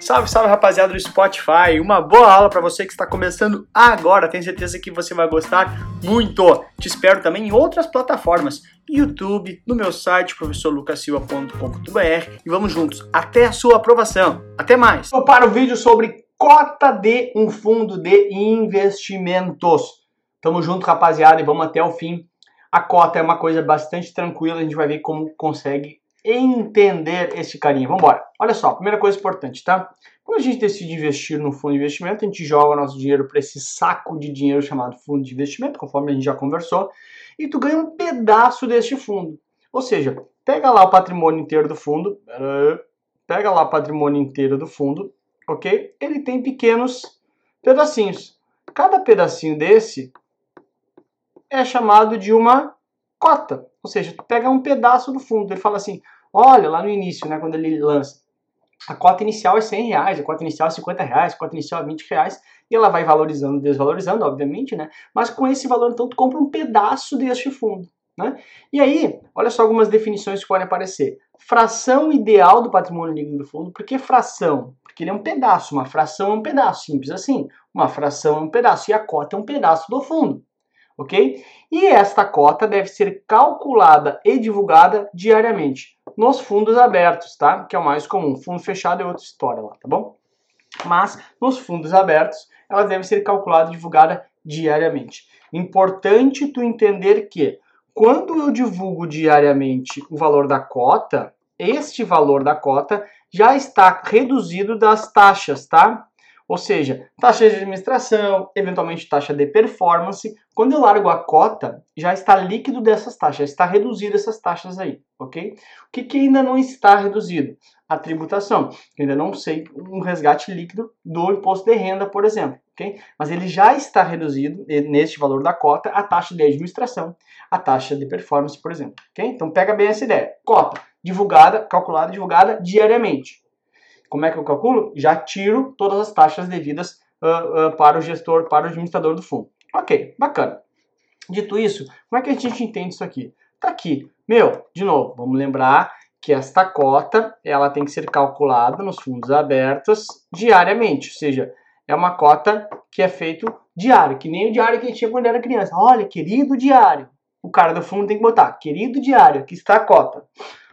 Salve, salve rapaziada do Spotify. Uma boa aula para você que está começando agora. Tenho certeza que você vai gostar muito. Te espero também em outras plataformas, YouTube, no meu site professorlucasilva.com.br e vamos juntos até a sua aprovação. Até mais. Vou para o vídeo sobre cota de um fundo de investimentos. Tamo junto, rapaziada, e vamos até o fim. A cota é uma coisa bastante tranquila, a gente vai ver como consegue entender esse carinha. Vamos embora. Olha só, primeira coisa importante, tá? Quando a gente decide investir no fundo de investimento, a gente joga nosso dinheiro para esse saco de dinheiro chamado fundo de investimento, conforme a gente já conversou, e tu ganha um pedaço deste fundo. Ou seja, pega lá o patrimônio inteiro do fundo, pega lá o patrimônio inteiro do fundo, ok? Ele tem pequenos pedacinhos. Cada pedacinho desse é chamado de uma cota. Ou seja, tu pega um pedaço do fundo. Ele fala assim: olha, lá no início, né, quando ele lança, a cota inicial é 100 reais, a cota inicial é 50 reais, a cota inicial é 20 reais, e ela vai valorizando, desvalorizando, obviamente, né? Mas com esse valor, então, tu compra um pedaço deste fundo. Né? E aí, olha só algumas definições que podem aparecer. Fração ideal do patrimônio líquido do fundo. Por que fração? Porque ele é um pedaço. Uma fração é um pedaço, simples assim. Uma fração é um pedaço e a cota é um pedaço do fundo ok? E esta cota deve ser calculada e divulgada diariamente nos fundos abertos, tá? Que é o mais comum. Fundo fechado é outra história lá, tá bom? Mas nos fundos abertos, ela deve ser calculada e divulgada diariamente. Importante tu entender que quando eu divulgo diariamente o valor da cota, este valor da cota já está reduzido das taxas, tá? Ou seja, taxa de administração, eventualmente taxa de performance. Quando eu largo a cota, já está líquido dessas taxas, está reduzido essas taxas aí, ok? O que, que ainda não está reduzido? A tributação. Eu ainda não sei um resgate líquido do imposto de renda, por exemplo, ok? Mas ele já está reduzido neste valor da cota a taxa de administração, a taxa de performance, por exemplo, ok? Então pega bem essa ideia. Cota divulgada, calculada, divulgada diariamente. Como é que eu calculo? Já tiro todas as taxas devidas uh, uh, para o gestor, para o administrador do fundo. Ok, bacana. Dito isso, como é que a gente entende isso aqui? Tá aqui. Meu, de novo, vamos lembrar que esta cota ela tem que ser calculada nos fundos abertos diariamente, ou seja, é uma cota que é feito diário, que nem o diário que tinha quando era criança. Olha, querido diário. O cara do fundo tem que botar, querido diário, aqui está a cota.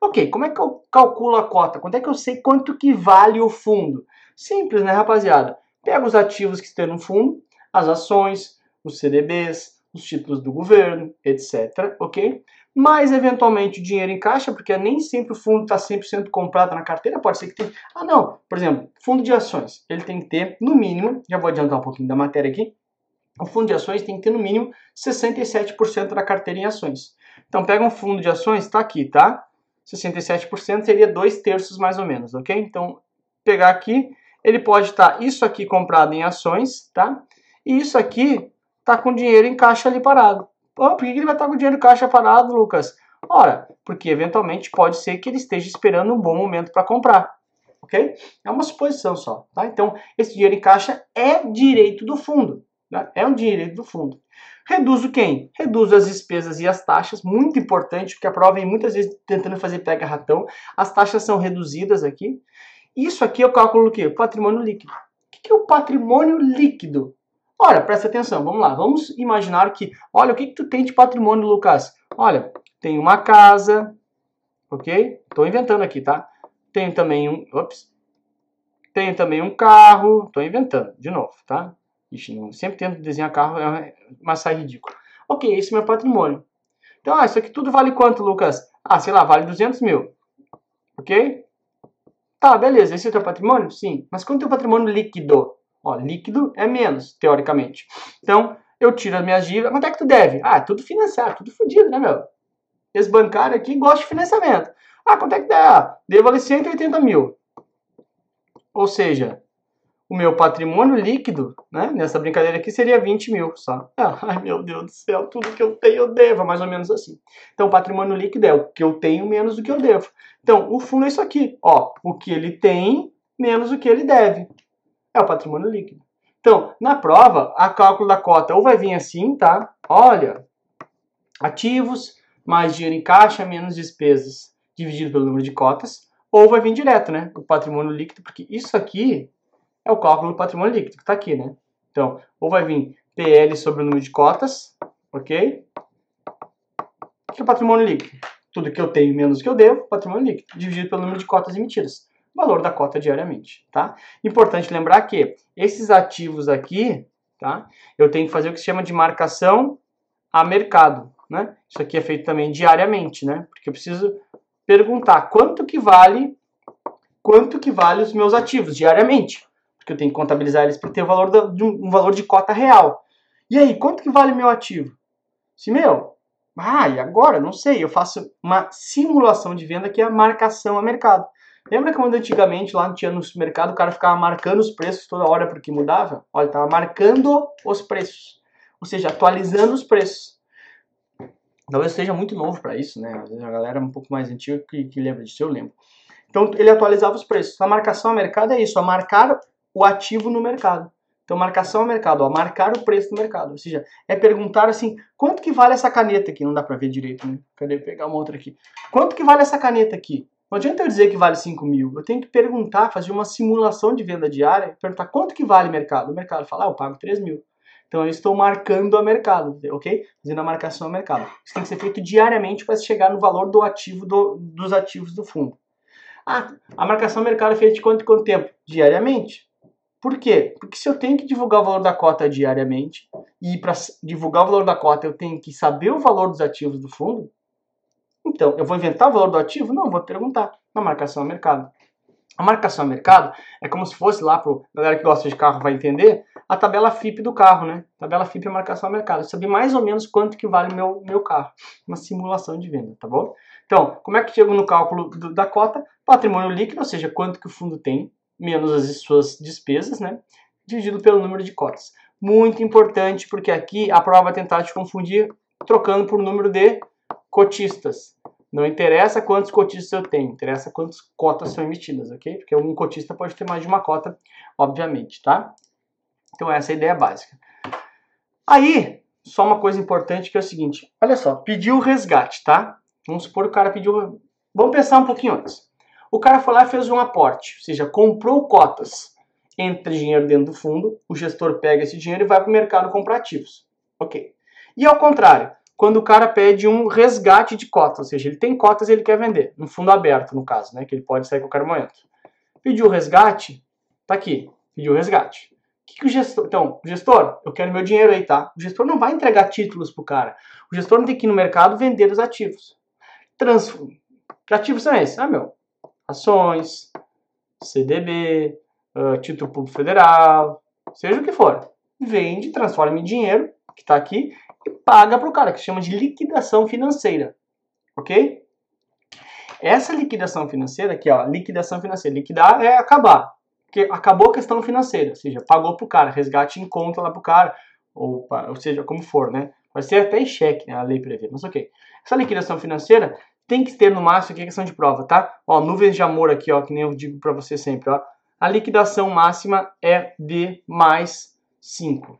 Ok, como é que eu calculo a cota? Quanto é que eu sei quanto que vale o fundo? Simples, né, rapaziada? Pega os ativos que estão no fundo, as ações, os CDBs, os títulos do governo, etc, ok? Mais eventualmente o dinheiro em caixa, porque nem sempre o fundo está 100% comprado na carteira, pode ser que tenha... Ah, não, por exemplo, fundo de ações, ele tem que ter, no mínimo, já vou adiantar um pouquinho da matéria aqui, o fundo de ações tem que ter no mínimo 67% da carteira em ações. Então pega um fundo de ações, está aqui, tá? 67% seria dois terços mais ou menos, ok? Então, pegar aqui, ele pode estar tá isso aqui comprado em ações, tá? E isso aqui tá com dinheiro em caixa ali parado. Oh, por que ele vai estar tá com dinheiro em caixa parado, Lucas? Ora, porque eventualmente pode ser que ele esteja esperando um bom momento para comprar, ok? É uma suposição só, tá? Então, esse dinheiro em caixa é direito do fundo? É um direito do fundo. Reduzo quem? Reduzo as despesas e as taxas, muito importante, porque a prova vem muitas vezes tentando fazer pega-ratão. As taxas são reduzidas aqui. Isso aqui eu calculo o quê? Patrimônio líquido. O que é o patrimônio líquido? Olha, presta atenção, vamos lá. Vamos imaginar que, olha, o que, que tu tem de patrimônio, Lucas? Olha, tem uma casa, ok? Estou inventando aqui, tá? Tenho também um, ops, tenho também um carro, estou inventando, de novo, tá? Ixi, não, sempre tento desenhar carro, é mas sai ridículo. Ok, esse é meu patrimônio. Então, ah, isso aqui tudo vale quanto, Lucas? Ah, sei lá, vale 200 mil. Ok? Tá, beleza, esse é o teu patrimônio? Sim. Mas quanto é o teu patrimônio líquido? Ó, líquido é menos, teoricamente. Então, eu tiro as minhas dívidas. Quanto é que tu deve? Ah, tudo financiado, tudo fodido, né, meu? Esse bancário aqui gosta de financiamento. Ah, quanto é que dá? Ah, devo ali 180 mil. Ou seja, o meu patrimônio líquido, né, nessa brincadeira aqui, seria 20 mil só. Ah, ai, meu Deus do céu, tudo que eu tenho eu devo, mais ou menos assim. Então, o patrimônio líquido é o que eu tenho menos do que eu devo. Então, o fundo é isso aqui, ó, o que ele tem menos o que ele deve. É o patrimônio líquido. Então, na prova, a cálculo da cota ou vai vir assim, tá? Olha, ativos mais dinheiro em caixa menos despesas dividido pelo número de cotas, ou vai vir direto, né? O patrimônio líquido, porque isso aqui é o cálculo do patrimônio líquido, que está aqui, né? Então, ou vai vir PL sobre o número de cotas, ok? O que é patrimônio líquido? Tudo que eu tenho menos que eu devo, patrimônio líquido, dividido pelo número de cotas emitidas. Valor da cota diariamente, tá? Importante lembrar que esses ativos aqui, tá? Eu tenho que fazer o que se chama de marcação a mercado, né? Isso aqui é feito também diariamente, né? Porque eu preciso perguntar quanto que vale quanto que vale os meus ativos diariamente, porque eu tenho que contabilizar eles para ter o valor de um valor de cota real. E aí, quanto que vale meu ativo? Se meu, ah, e agora? Não sei, eu faço uma simulação de venda que é a marcação a mercado. Lembra quando antigamente lá tinha no supermercado o cara ficava marcando os preços toda hora porque mudava? Olha, estava marcando os preços, ou seja, atualizando os preços. Talvez seja muito novo para isso, né? Às vezes a galera é um pouco mais antiga que, que lembra disso, eu lembro. Então ele atualizava os preços. A marcação a mercado é isso, a marcar o ativo no mercado. Então, marcação a mercado, ó, marcar o preço do mercado. Ou seja, é perguntar assim, quanto que vale essa caneta aqui? Não dá para ver direito, né? Cadê? Pegar uma outra aqui. Quanto que vale essa caneta aqui? Não adianta eu dizer que vale 5 mil. Eu tenho que perguntar, fazer uma simulação de venda diária, perguntar quanto que vale o mercado. O mercado fala, ah, eu pago 3 mil. Então eu estou marcando a mercado, ok? Fazendo a marcação a mercado. Isso tem que ser feito diariamente para chegar no valor do ativo do, dos ativos do fundo. Ah, a marcação a mercado é feita de quanto quanto tempo? Diariamente. Por quê? Porque se eu tenho que divulgar o valor da cota diariamente, e para divulgar o valor da cota eu tenho que saber o valor dos ativos do fundo, então eu vou inventar o valor do ativo? Não, vou perguntar na marcação a mercado. A marcação a mercado é como se fosse lá para a galera que gosta de carro vai entender, a tabela FIP do carro, né? Tabela FIP é marcação a mercado. Eu saber mais ou menos quanto que vale o meu, meu carro. Uma simulação de venda, tá bom? Então, como é que chego no cálculo do, da cota? Patrimônio líquido, ou seja, quanto que o fundo tem, menos as suas despesas, né? Dividido pelo número de cotas. Muito importante, porque aqui a prova vai tentar te confundir trocando por número de cotistas. Não interessa quantos cotistas eu tenho, interessa quantas cotas são emitidas, ok? Porque um cotista pode ter mais de uma cota, obviamente, tá? Então essa é a ideia básica. Aí, só uma coisa importante que é o seguinte, olha só, pediu o resgate, tá? Vamos supor que o cara pediu... Vamos pensar um pouquinho antes. O cara foi lá e fez um aporte, ou seja, comprou cotas, entra dinheiro dentro do fundo, o gestor pega esse dinheiro e vai para o mercado comprar ativos. Ok. E ao contrário, quando o cara pede um resgate de cotas, ou seja, ele tem cotas e ele quer vender, no fundo aberto, no caso, né, que ele pode sair a qualquer momento. Pediu resgate, tá aqui, pediu resgate. Que, que o gestor. Então, gestor, eu quero meu dinheiro aí, tá? O gestor não vai entregar títulos pro cara. O gestor não tem que ir no mercado vender os ativos. Trans... Que ativos são esses? Ah, meu, ações, CDB, uh, título público federal, seja o que for. Vende, transforma em dinheiro, que está aqui, e paga para o cara, que chama de liquidação financeira. Ok? Essa liquidação financeira aqui, ó, liquidação financeira, liquidar é acabar. Porque acabou a questão financeira, ou seja, pagou para o cara, resgate em conta lá para o cara, ou, ou seja, como for, né? Vai ser até em cheque, né? A lei prevê, mas ok. Essa liquidação financeira tem que ter no máximo aqui a questão de prova, tá? Ó, nuvens de amor aqui, ó, que nem eu digo para você sempre, ó. A liquidação máxima é de mais 5.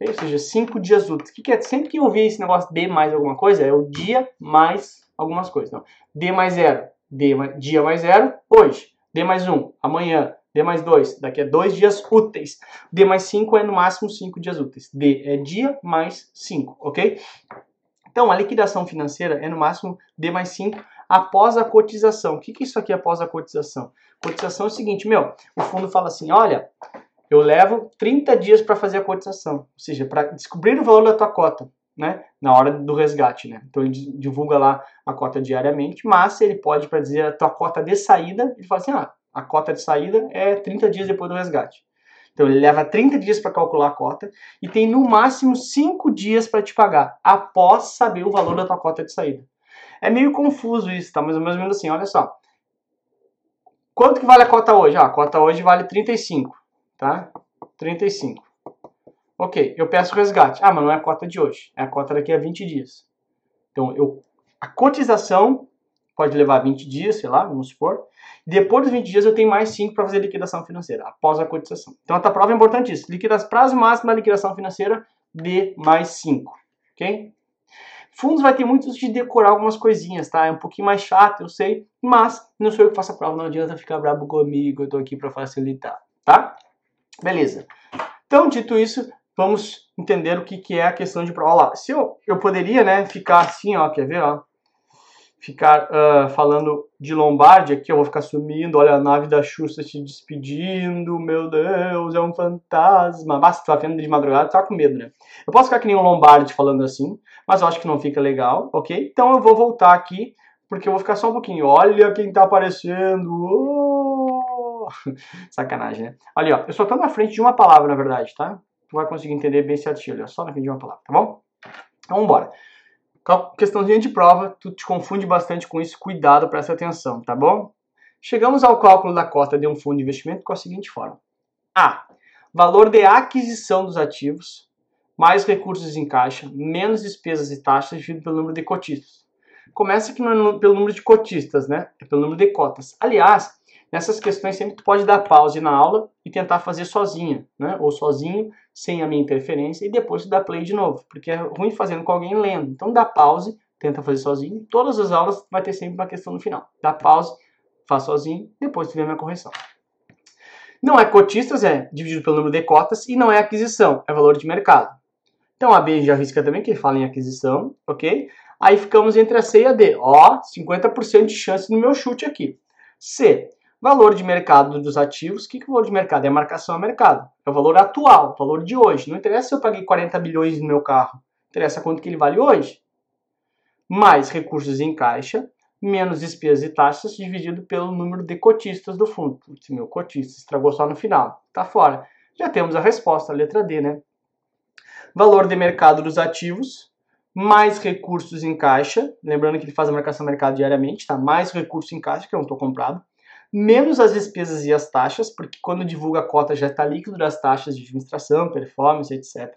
Ou seja, 5 dias úteis. O que, que é? Sempre que eu ouvir esse negócio de mais alguma coisa, é o dia mais algumas coisas. Não. D mais 0, D mais, dia mais 0, hoje. D mais 1, um, amanhã. D mais 2, daqui a dois dias úteis. D mais 5 é no máximo 5 dias úteis. D é dia mais 5, ok? Então, a liquidação financeira é no máximo D mais 5 após a cotização. O que, que é isso aqui após a cotização? Cotização é o seguinte, meu, o fundo fala assim, olha, eu levo 30 dias para fazer a cotização, ou seja, para descobrir o valor da tua cota, né, na hora do resgate, né. Então ele divulga lá a cota diariamente, mas ele pode para dizer a tua cota de saída, ele fala assim, ah, a cota de saída é 30 dias depois do resgate. Então ele leva 30 dias para calcular a cota e tem no máximo 5 dias para te pagar, após saber o valor da tua cota de saída. É meio confuso isso, tá? Mas mais ou menos assim, olha só. Quanto que vale a cota hoje? Ah, a cota hoje vale 35, tá? 35. Ok, eu peço resgate. Ah, mas não é a cota de hoje, é a cota daqui a 20 dias. Então, eu, a cotização pode levar 20 dias, sei lá, vamos supor. Depois dos 20 dias eu tenho mais 5 para fazer liquidação financeira, após a cotização. Então a prova é importantíssima. Liquidação, prazo máximo da liquidação financeira de mais 5. Ok? Fundos vai ter muito de decorar algumas coisinhas, tá? É um pouquinho mais chato, eu sei, mas não sou eu que faço a prova, não adianta ficar bravo comigo, eu tô aqui para facilitar, tá? Beleza. Então, dito isso, vamos entender o que, que é a questão de prova. Olha lá, se eu, eu poderia, né, ficar assim, ó, quer ver, ó? Ficar uh, falando de Lombardi aqui, eu vou ficar sumindo, olha a nave da Xuxa se despedindo, meu Deus, é um fantasma. Basta, tu tá vendo de madrugada, tá com medo, né? Eu posso ficar que nem o Lombardi falando assim, mas eu acho que não fica legal, ok? Então eu vou voltar aqui, porque eu vou ficar só um pouquinho. Olha quem tá aparecendo! Oh! Sacanagem, né? Ali, ó, eu só tô na frente de uma palavra, na verdade, tá? Tu vai conseguir entender bem certinho, olha, só na frente de uma palavra, tá bom? Então, vamos embora. Questãozinha de prova, tu te confunde bastante com isso, cuidado, presta atenção, tá bom? Chegamos ao cálculo da cota de um fundo de investimento com a seguinte forma. A. Valor de aquisição dos ativos, mais recursos em caixa, menos despesas e taxas dividido pelo número de cotistas. Começa aqui pelo número de cotistas, né? É pelo número de cotas. Aliás, Nessas questões sempre tu pode dar pause na aula e tentar fazer sozinha, né? Ou sozinho, sem a minha interferência, e depois tu dá play de novo, porque é ruim fazendo com alguém lendo. Então dá pause, tenta fazer sozinho. Todas as aulas vai ter sempre uma questão no final. Dá pause, faz sozinho, depois tu vê a minha correção. Não é cotistas, é dividido pelo número de cotas, e não é aquisição, é valor de mercado. Então a B já risca também, que fala em aquisição, ok? Aí ficamos entre a C e a D. Ó, 50% de chance no meu chute aqui. C, Valor de mercado dos ativos, o que, é o valor de mercado? É a marcação a mercado. É o valor atual, o valor de hoje. Não interessa se eu paguei 40 bilhões no meu carro. Interessa quanto que ele vale hoje. Mais recursos em caixa, menos despesas e taxas, dividido pelo número de cotistas do fundo. Putz, meu cotista estragou só no final. Tá fora. Já temos a resposta, a letra D, né? Valor de mercado dos ativos, mais recursos em caixa. Lembrando que ele faz a marcação mercado diariamente, tá? Mais recursos em caixa, que eu não estou comprado menos as despesas e as taxas, porque quando divulga a cota já está líquido das taxas de administração, performance, etc.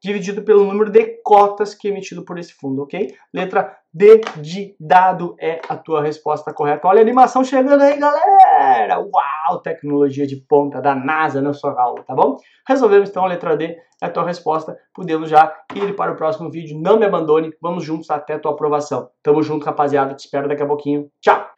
Dividido pelo número de cotas que é emitido por esse fundo, ok? Letra D de dado é a tua resposta correta. Olha a animação chegando aí, galera! Uau! Tecnologia de ponta da NASA na sua aula, tá bom? Resolvemos então a letra D é a tua resposta. Podemos já ir para o próximo vídeo. Não me abandone. Vamos juntos até a tua aprovação. Tamo junto, rapaziada. Te espero daqui a pouquinho. Tchau!